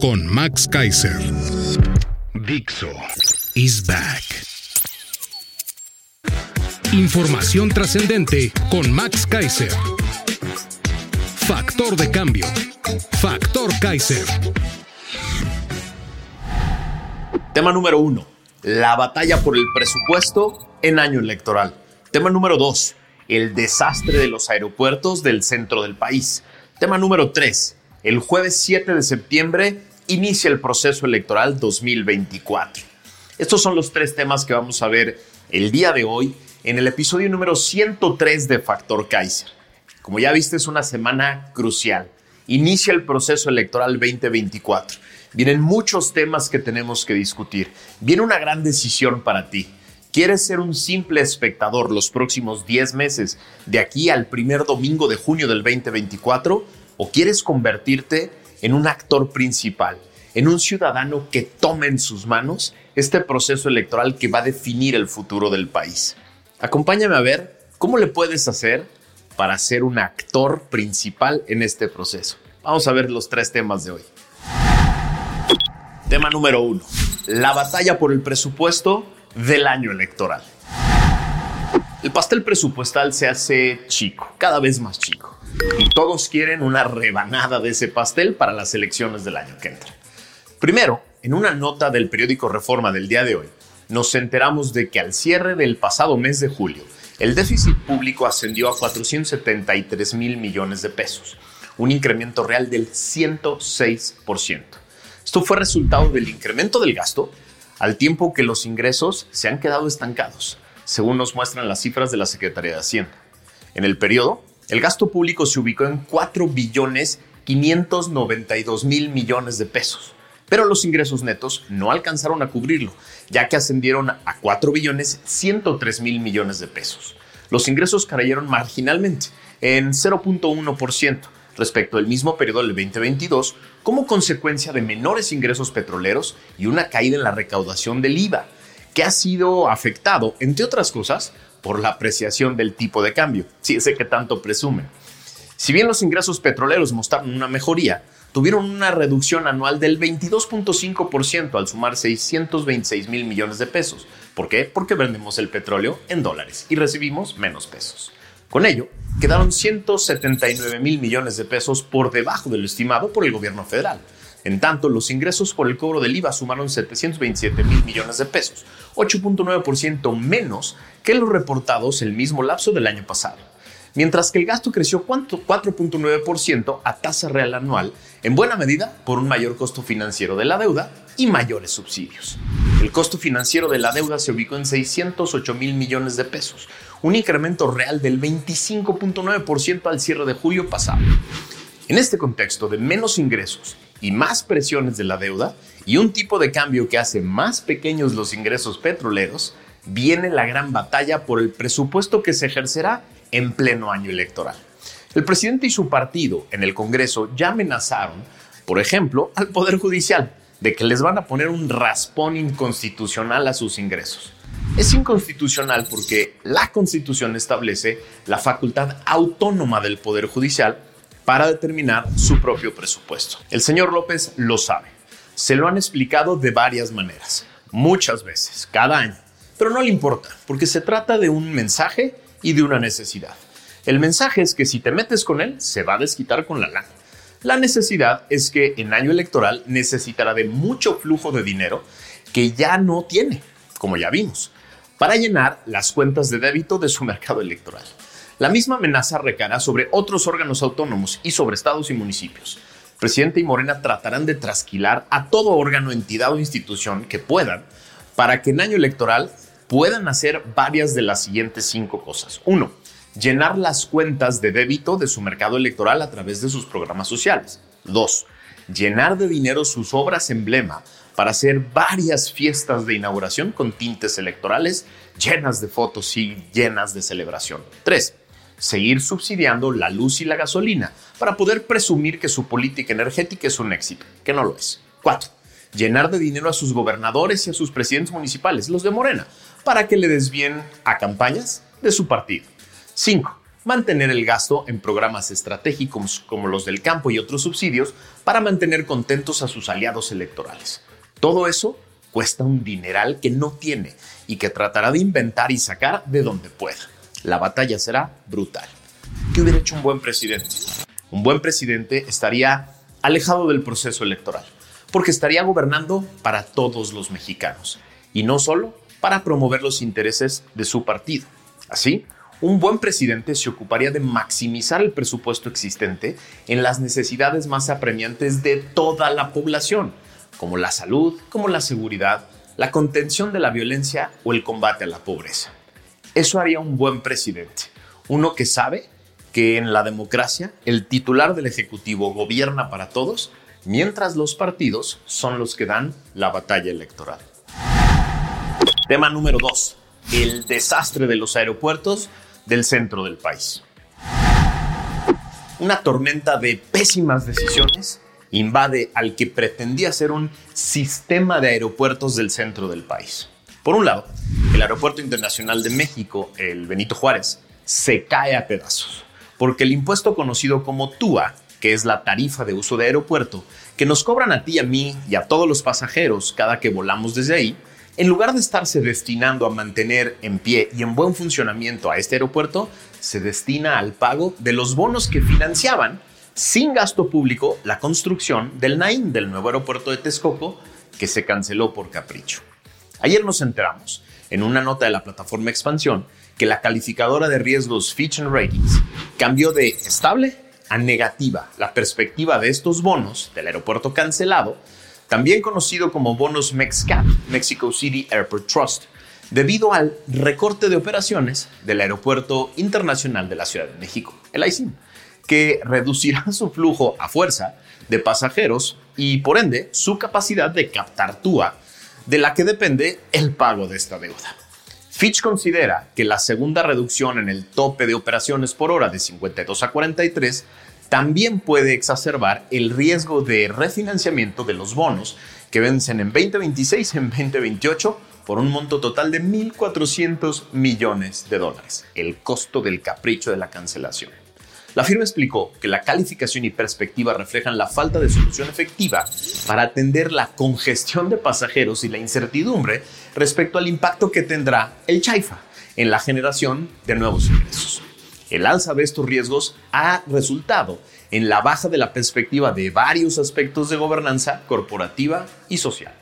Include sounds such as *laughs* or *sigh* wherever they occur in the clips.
con Max Kaiser. Dixo is back. Información trascendente con Max Kaiser. Factor de cambio. Factor Kaiser. Tema número uno, la batalla por el presupuesto en año electoral. Tema número dos, el desastre de los aeropuertos del centro del país. Tema número tres, el jueves 7 de septiembre inicia el proceso electoral 2024. Estos son los tres temas que vamos a ver el día de hoy en el episodio número 103 de Factor Kaiser. Como ya viste, es una semana crucial. Inicia el proceso electoral 2024. Vienen muchos temas que tenemos que discutir. Viene una gran decisión para ti. ¿Quieres ser un simple espectador los próximos 10 meses de aquí al primer domingo de junio del 2024? ¿O quieres convertirte en un actor principal, en un ciudadano que tome en sus manos este proceso electoral que va a definir el futuro del país. Acompáñame a ver cómo le puedes hacer para ser un actor principal en este proceso. Vamos a ver los tres temas de hoy. Tema número uno, la batalla por el presupuesto del año electoral. El pastel presupuestal se hace chico, cada vez más chico y todos quieren una rebanada de ese pastel para las elecciones del año que entra. Primero, en una nota del periódico Reforma del día de hoy, nos enteramos de que al cierre del pasado mes de julio, el déficit público ascendió a 473 mil millones de pesos, un incremento real del 106%. Esto fue resultado del incremento del gasto, al tiempo que los ingresos se han quedado estancados, según nos muestran las cifras de la Secretaría de Hacienda. En el periodo, el gasto público se ubicó en 4 billones 592 mil millones de pesos, pero los ingresos netos no alcanzaron a cubrirlo, ya que ascendieron a 4 billones 103 mil millones de pesos. Los ingresos cayeron marginalmente, en 0.1% respecto al mismo periodo del 2022, como consecuencia de menores ingresos petroleros y una caída en la recaudación del IVA, que ha sido afectado, entre otras cosas, por la apreciación del tipo de cambio, si ese que tanto presumen. Si bien los ingresos petroleros mostraron una mejoría, tuvieron una reducción anual del 22.5% al sumar 626 mil millones de pesos. ¿Por qué? Porque vendemos el petróleo en dólares y recibimos menos pesos. Con ello, quedaron 179 mil millones de pesos por debajo de lo estimado por el gobierno federal. En tanto, los ingresos por el cobro del IVA sumaron 727 mil millones de pesos, 8.9% menos que los reportados el mismo lapso del año pasado. Mientras que el gasto creció 4.9% a tasa real anual, en buena medida por un mayor costo financiero de la deuda y mayores subsidios. El costo financiero de la deuda se ubicó en 608 mil millones de pesos, un incremento real del 25.9% al cierre de julio pasado. En este contexto de menos ingresos y más presiones de la deuda y un tipo de cambio que hace más pequeños los ingresos petroleros, viene la gran batalla por el presupuesto que se ejercerá en pleno año electoral. El presidente y su partido en el Congreso ya amenazaron, por ejemplo, al Poder Judicial de que les van a poner un raspón inconstitucional a sus ingresos. Es inconstitucional porque la Constitución establece la facultad autónoma del Poder Judicial para determinar su propio presupuesto. El señor López lo sabe. Se lo han explicado de varias maneras, muchas veces, cada año. Pero no le importa, porque se trata de un mensaje y de una necesidad. El mensaje es que si te metes con él, se va a desquitar con la lana. La necesidad es que en año electoral necesitará de mucho flujo de dinero que ya no tiene, como ya vimos, para llenar las cuentas de débito de su *laughs* mercado electoral. La misma amenaza recaerá sobre otros órganos autónomos y sobre estados y municipios. Presidente y Morena tratarán de trasquilar a todo órgano, entidad o institución que puedan para que en año electoral puedan hacer varias de las siguientes cinco cosas. Uno, llenar las cuentas de débito de su mercado electoral a través de sus programas sociales. Dos, llenar de dinero sus obras emblema para hacer varias fiestas de inauguración con tintes electorales llenas de fotos y llenas de celebración. Tres, seguir subsidiando la luz y la gasolina para poder presumir que su política energética es un éxito, que no lo es. Cuatro, llenar de dinero a sus gobernadores y a sus presidentes municipales, los de Morena, para que le desvíen a campañas de su partido. 5. Mantener el gasto en programas estratégicos como los del campo y otros subsidios para mantener contentos a sus aliados electorales. Todo eso cuesta un dineral que no tiene y que tratará de inventar y sacar de donde pueda. La batalla será brutal. ¿Qué hubiera hecho un buen presidente? Un buen presidente estaría alejado del proceso electoral, porque estaría gobernando para todos los mexicanos y no solo para promover los intereses de su partido. Así, un buen presidente se ocuparía de maximizar el presupuesto existente en las necesidades más apremiantes de toda la población, como la salud, como la seguridad, la contención de la violencia o el combate a la pobreza. Eso haría un buen presidente, uno que sabe que en la democracia el titular del Ejecutivo gobierna para todos, mientras los partidos son los que dan la batalla electoral. Tema número 2. El desastre de los aeropuertos del centro del país. Una tormenta de pésimas decisiones invade al que pretendía ser un sistema de aeropuertos del centro del país. Por un lado, el Aeropuerto Internacional de México, el Benito Juárez, se cae a pedazos, porque el impuesto conocido como TUA, que es la tarifa de uso de aeropuerto, que nos cobran a ti, a mí y a todos los pasajeros cada que volamos desde ahí, en lugar de estarse destinando a mantener en pie y en buen funcionamiento a este aeropuerto, se destina al pago de los bonos que financiaban sin gasto público la construcción del NAIM, del nuevo aeropuerto de Texcoco, que se canceló por capricho. Ayer nos enteramos, en una nota de la plataforma Expansión, que la calificadora de riesgos Fitch Ratings cambió de estable a negativa. La perspectiva de estos bonos del aeropuerto cancelado también conocido como bonos MEXCAP, Mexico City Airport Trust, debido al recorte de operaciones del Aeropuerto Internacional de la Ciudad de México, el ICIM, que reducirá su flujo a fuerza de pasajeros y por ende su capacidad de captar TUA, de la que depende el pago de esta deuda. Fitch considera que la segunda reducción en el tope de operaciones por hora de 52 a 43 también puede exacerbar el riesgo de refinanciamiento de los bonos que vencen en 2026 y en 2028 por un monto total de 1.400 millones de dólares, el costo del capricho de la cancelación. La firma explicó que la calificación y perspectiva reflejan la falta de solución efectiva para atender la congestión de pasajeros y la incertidumbre respecto al impacto que tendrá el Chaifa en la generación de nuevos ingresos. El alza de estos riesgos ha resultado en la baja de la perspectiva de varios aspectos de gobernanza corporativa y social.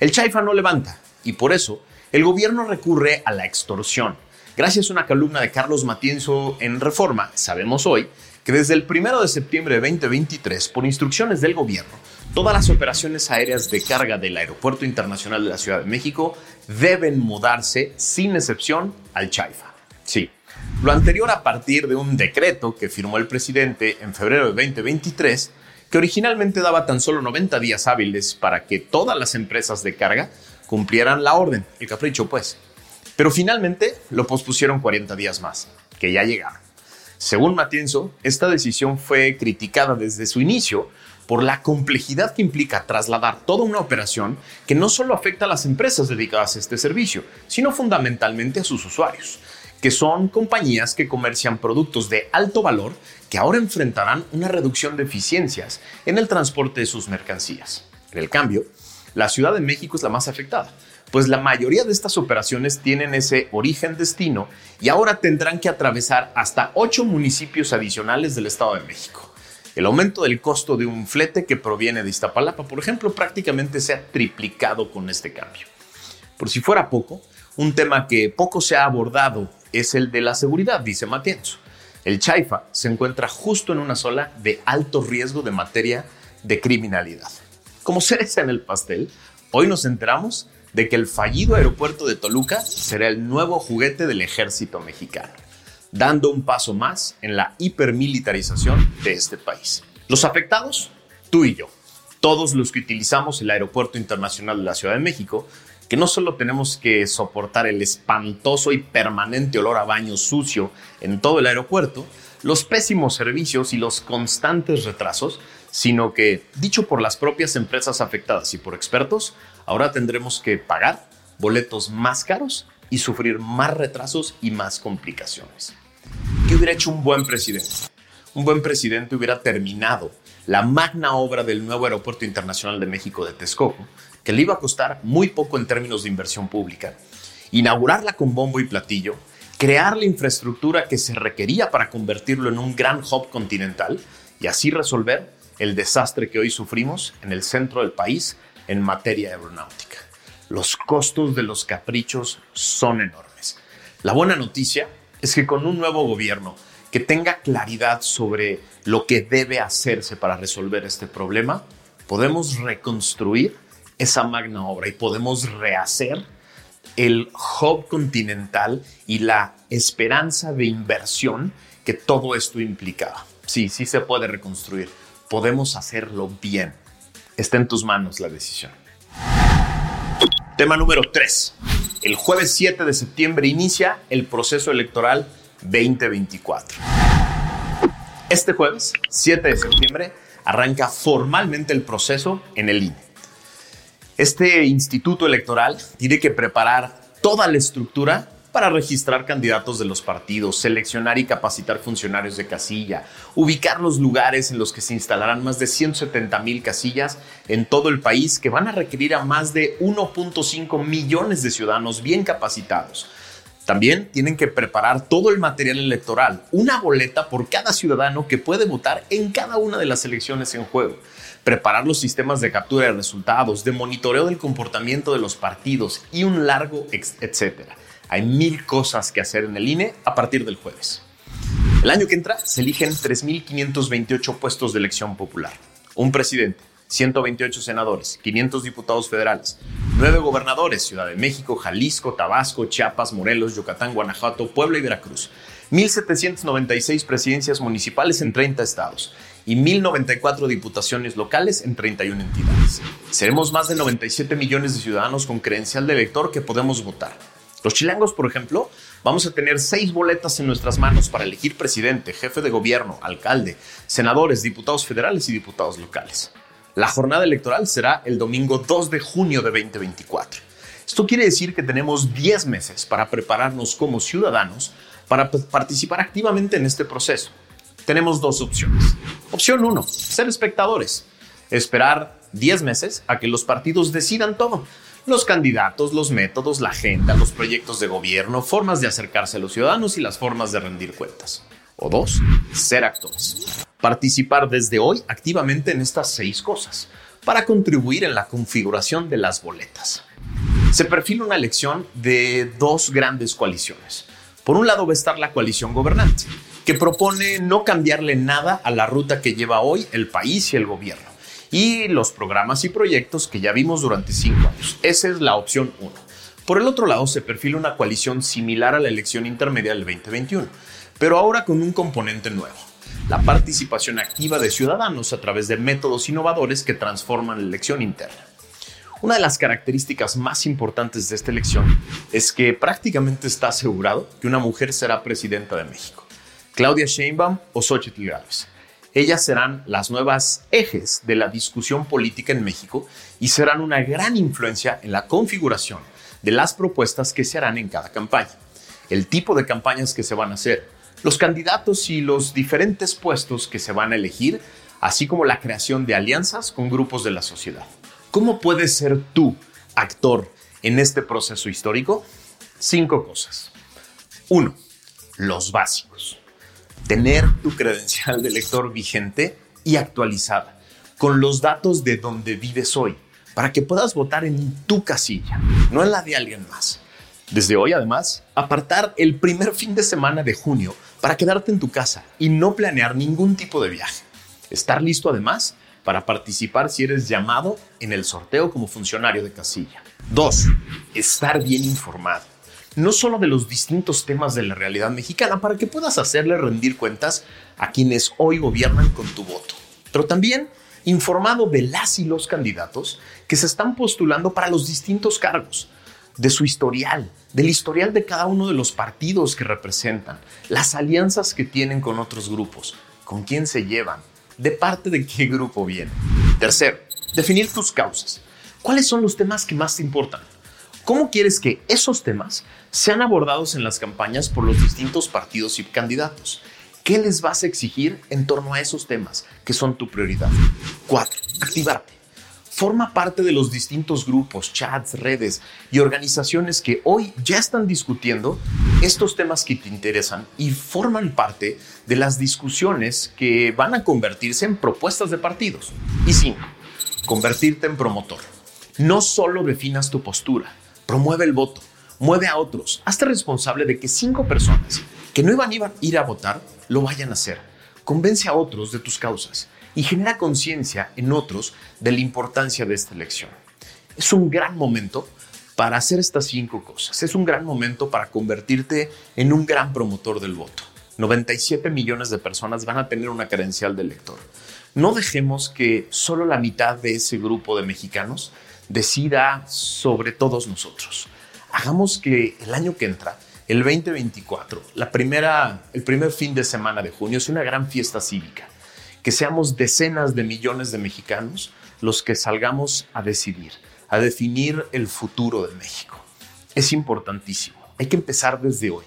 El Chaifa no levanta y por eso el gobierno recurre a la extorsión. Gracias a una columna de Carlos Matienzo en Reforma, sabemos hoy que desde el 1 de septiembre de 2023, por instrucciones del gobierno, todas las operaciones aéreas de carga del Aeropuerto Internacional de la Ciudad de México deben mudarse sin excepción al Chaifa. Sí, lo anterior a partir de un decreto que firmó el presidente en febrero de 2023, que originalmente daba tan solo 90 días hábiles para que todas las empresas de carga cumplieran la orden, el capricho pues. Pero finalmente lo pospusieron 40 días más, que ya llegaron. Según Matienzo, esta decisión fue criticada desde su inicio por la complejidad que implica trasladar toda una operación que no solo afecta a las empresas dedicadas a este servicio, sino fundamentalmente a sus usuarios que son compañías que comercian productos de alto valor que ahora enfrentarán una reducción de eficiencias en el transporte de sus mercancías. En el cambio, la Ciudad de México es la más afectada, pues la mayoría de estas operaciones tienen ese origen-destino y ahora tendrán que atravesar hasta ocho municipios adicionales del Estado de México. El aumento del costo de un flete que proviene de Iztapalapa, por ejemplo, prácticamente se ha triplicado con este cambio. Por si fuera poco, un tema que poco se ha abordado es el de la seguridad, dice Matienzo. El Chaifa se encuentra justo en una zona de alto riesgo de materia de criminalidad. Como *laughs* cereza en el pastel, hoy nos enteramos de que el fallido aeropuerto de Toluca será el nuevo juguete del ejército mexicano, dando un paso más en la hipermilitarización de este país. Los afectados, tú y yo, todos los que utilizamos el Aeropuerto Internacional de la Ciudad de México, que no solo tenemos que soportar el espantoso y permanente olor a baño sucio en todo el aeropuerto, los pésimos servicios y los constantes retrasos, sino que, dicho por las propias empresas afectadas y por expertos, ahora tendremos que pagar boletos más caros y sufrir más retrasos y más complicaciones. ¿Qué hubiera hecho un buen presidente? Un buen presidente hubiera terminado la magna obra del nuevo Aeropuerto Internacional de México de Texcoco, que le iba a costar muy poco en términos de inversión pública, inaugurarla con bombo y platillo, crear la infraestructura que se requería para convertirlo en un gran hub continental y así resolver el desastre que hoy sufrimos en el centro del país en materia aeronáutica. Los costos de los caprichos son enormes. La buena noticia es que con un nuevo gobierno que tenga claridad sobre lo que debe hacerse para resolver este problema, podemos reconstruir esa magna obra y podemos rehacer el hub continental y la esperanza de inversión que todo esto implicaba. Sí, sí se puede reconstruir. Podemos hacerlo bien. Está en tus manos la decisión. Tema número 3. El jueves 7 de septiembre inicia el proceso electoral 2024. Este jueves, 7 de septiembre, arranca formalmente el proceso en el INE. Este instituto electoral tiene que preparar toda la estructura para registrar candidatos de los partidos, seleccionar y capacitar funcionarios de casilla, ubicar los lugares en los que se instalarán más de 170 mil casillas en todo el país que van a requerir a más de 1.5 millones de ciudadanos bien capacitados. También tienen que preparar todo el material electoral, una boleta por cada ciudadano que puede votar en cada una de las elecciones en juego preparar los sistemas de captura de resultados, de monitoreo del comportamiento de los partidos y un largo etcétera. Hay mil cosas que hacer en el INE a partir del jueves. El año que entra se eligen 3.528 puestos de elección popular, un presidente, 128 senadores, 500 diputados federales, 9 gobernadores, Ciudad de México, Jalisco, Tabasco, Chiapas, Morelos, Yucatán, Guanajuato, Puebla y Veracruz, 1.796 presidencias municipales en 30 estados y 1.094 diputaciones locales en 31 entidades. Seremos más de 97 millones de ciudadanos con credencial de elector que podemos votar. Los chilangos, por ejemplo, vamos a tener seis boletas en nuestras manos para elegir presidente, jefe de gobierno, alcalde, senadores, diputados federales y diputados locales. La jornada electoral será el domingo 2 de junio de 2024. Esto quiere decir que tenemos 10 meses para prepararnos como ciudadanos para participar activamente en este proceso tenemos dos opciones. Opción uno, ser espectadores. Esperar 10 meses a que los partidos decidan todo. Los candidatos, los métodos, la agenda, los proyectos de gobierno, formas de acercarse a los ciudadanos y las formas de rendir cuentas. O dos, ser actores. Participar desde hoy activamente en estas seis cosas para contribuir en la configuración de las boletas. Se perfila una elección de dos grandes coaliciones. Por un lado va a estar la coalición gobernante, que propone no cambiarle nada a la ruta que lleva hoy el país y el gobierno y los programas y proyectos que ya vimos durante cinco años. Esa es la opción uno. Por el otro lado, se perfila una coalición similar a la elección intermedia del 2021, pero ahora con un componente nuevo, la participación activa de ciudadanos a través de métodos innovadores que transforman la elección interna. Una de las características más importantes de esta elección es que prácticamente está asegurado que una mujer será presidenta de México. Claudia Sheinbaum o Xochitl Gálvez. Ellas serán las nuevas ejes de la discusión política en México y serán una gran influencia en la configuración de las propuestas que se harán en cada campaña, el tipo de campañas que se van a hacer, los candidatos y los diferentes puestos que se van a elegir, así como la creación de alianzas con grupos de la sociedad. ¿Cómo puedes ser tú actor en este proceso histórico? Cinco cosas. Uno, los básicos tener tu credencial de lector vigente y actualizada, con los datos de donde vives hoy, para que puedas votar en tu casilla, no en la de alguien más. Desde hoy, además, apartar el primer fin de semana de junio para quedarte en tu casa y no planear ningún tipo de viaje. Estar listo, además, para participar si eres llamado en el sorteo como funcionario de casilla. Dos, estar bien informado. No solo de los distintos temas de la realidad mexicana, para que puedas hacerle rendir cuentas a quienes hoy gobiernan con tu voto, pero también informado de las y los candidatos que se están postulando para los distintos cargos, de su historial, del historial de cada uno de los partidos que representan, las alianzas que tienen con otros grupos, con quién se llevan, de parte de qué grupo viene. Tercero, definir tus causas. ¿Cuáles son los temas que más te importan? ¿Cómo quieres que esos temas sean abordados en las campañas por los distintos partidos y candidatos? ¿Qué les vas a exigir en torno a esos temas que son tu prioridad? Cuatro, activarte. Forma parte de los distintos grupos, chats, redes y organizaciones que hoy ya están discutiendo estos temas que te interesan y forman parte de las discusiones que van a convertirse en propuestas de partidos. Y cinco, convertirte en promotor. No solo definas tu postura, promueve el voto, mueve a otros, hazte responsable de que cinco personas que no iban a ir a votar lo vayan a hacer. Convence a otros de tus causas y genera conciencia en otros de la importancia de esta elección. Es un gran momento para hacer estas cinco cosas. Es un gran momento para convertirte en un gran promotor del voto. 97 millones de personas van a tener una credencial de elector. No dejemos que solo la mitad de ese grupo de mexicanos decida sobre todos nosotros. Hagamos que el año que entra, el 2024, la primera, el primer fin de semana de junio, sea una gran fiesta cívica. Que seamos decenas de millones de mexicanos los que salgamos a decidir, a definir el futuro de México. Es importantísimo. Hay que empezar desde hoy.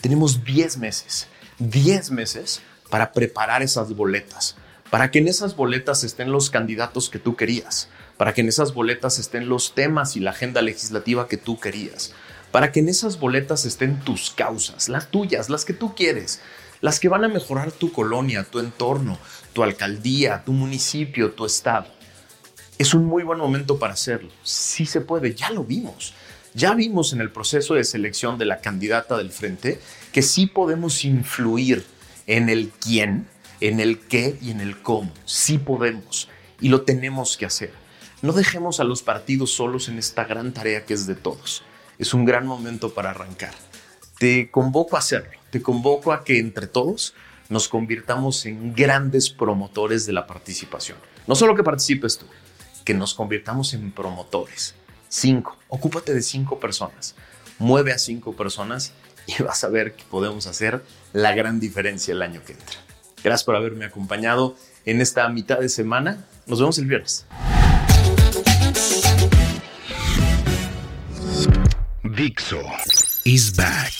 Tenemos 10 meses, 10 meses para preparar esas boletas, para que en esas boletas estén los candidatos que tú querías, para que en esas boletas estén los temas y la agenda legislativa que tú querías, para que en esas boletas estén tus causas, las tuyas, las que tú quieres, las que van a mejorar tu colonia, tu entorno, tu alcaldía, tu municipio, tu estado. Es un muy buen momento para hacerlo. Sí se puede, ya lo vimos. Ya vimos en el proceso de selección de la candidata del frente que sí podemos influir en el quién, en el qué y en el cómo. Sí podemos y lo tenemos que hacer. No dejemos a los partidos solos en esta gran tarea que es de todos. Es un gran momento para arrancar. Te convoco a hacerlo. Te convoco a que entre todos nos convirtamos en grandes promotores de la participación. No solo que participes tú, que nos convirtamos en promotores. Cinco. Ocúpate de cinco personas. Mueve a cinco personas y vas a ver que podemos hacer la gran diferencia el año que entra. Gracias por haberme acompañado en esta mitad de semana. Nos vemos el viernes. Dixo is back.